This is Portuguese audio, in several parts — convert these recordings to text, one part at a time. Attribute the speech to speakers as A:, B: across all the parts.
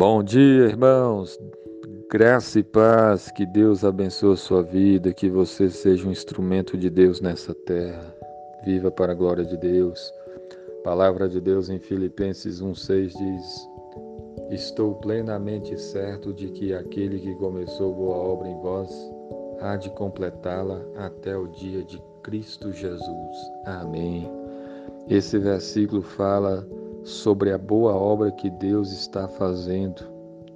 A: Bom dia, irmãos. Graça e paz, que Deus abençoe a sua vida, que você seja um instrumento de Deus nessa terra. Viva para a glória de Deus. Palavra de Deus em Filipenses 1:6 diz: Estou plenamente certo de que aquele que começou boa obra em vós há de completá-la até o dia de Cristo Jesus. Amém. Esse versículo fala sobre a boa obra que Deus está fazendo.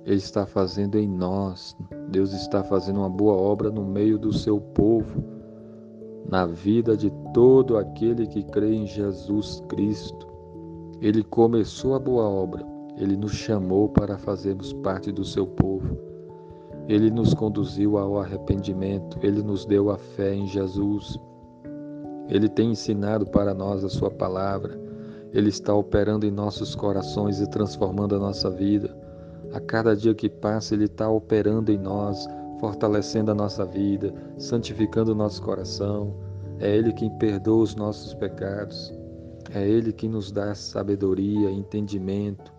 A: Ele está fazendo em nós. Deus está fazendo uma boa obra no meio do seu povo, na vida de todo aquele que crê em Jesus Cristo. Ele começou a boa obra. Ele nos chamou para fazermos parte do seu povo. Ele nos conduziu ao arrependimento, ele nos deu a fé em Jesus. Ele tem ensinado para nós a sua palavra. Ele está operando em nossos corações e transformando a nossa vida. A cada dia que passa, Ele está operando em nós, fortalecendo a nossa vida, santificando o nosso coração. É Ele quem perdoa os nossos pecados. É Ele que nos dá sabedoria, entendimento.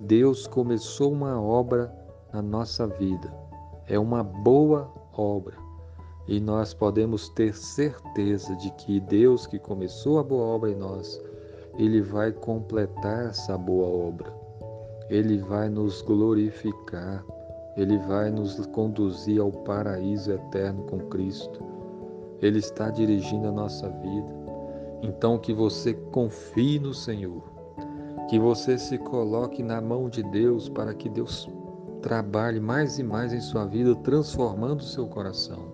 A: Deus começou uma obra na nossa vida. É uma boa obra. E nós podemos ter certeza de que Deus que começou a boa obra em nós, ele vai completar essa boa obra. Ele vai nos glorificar. Ele vai nos conduzir ao paraíso eterno com Cristo. Ele está dirigindo a nossa vida. Então que você confie no Senhor. Que você se coloque na mão de Deus para que Deus trabalhe mais e mais em sua vida, transformando seu coração.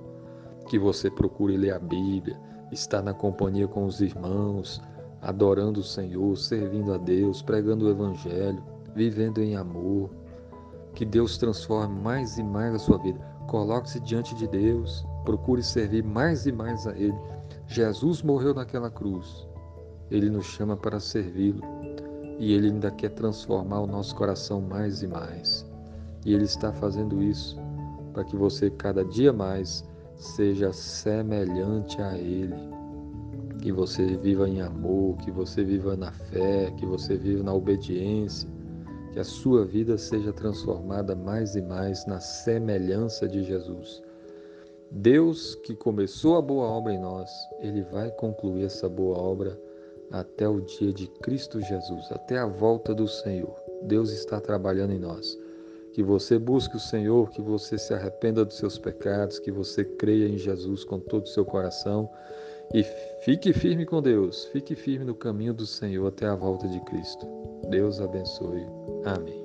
A: Que você procure ler a Bíblia, estar na companhia com os irmãos, adorando o Senhor, servindo a Deus, pregando o Evangelho, vivendo em amor. Que Deus transforme mais e mais a sua vida. Coloque-se diante de Deus, procure servir mais e mais a Ele. Jesus morreu naquela cruz. Ele nos chama para servi-lo e Ele ainda quer transformar o nosso coração mais e mais. E Ele está fazendo isso para que você cada dia mais seja semelhante a Ele que você viva em amor, que você viva na fé, que você viva na obediência, que a sua vida seja transformada mais e mais na semelhança de Jesus. Deus que começou a boa obra em nós, ele vai concluir essa boa obra até o dia de Cristo Jesus, até a volta do Senhor. Deus está trabalhando em nós. Que você busque o Senhor, que você se arrependa dos seus pecados, que você creia em Jesus com todo o seu coração e fique firme com Deus, fique firme no caminho do Senhor até a volta de Cristo. Deus abençoe. Amém.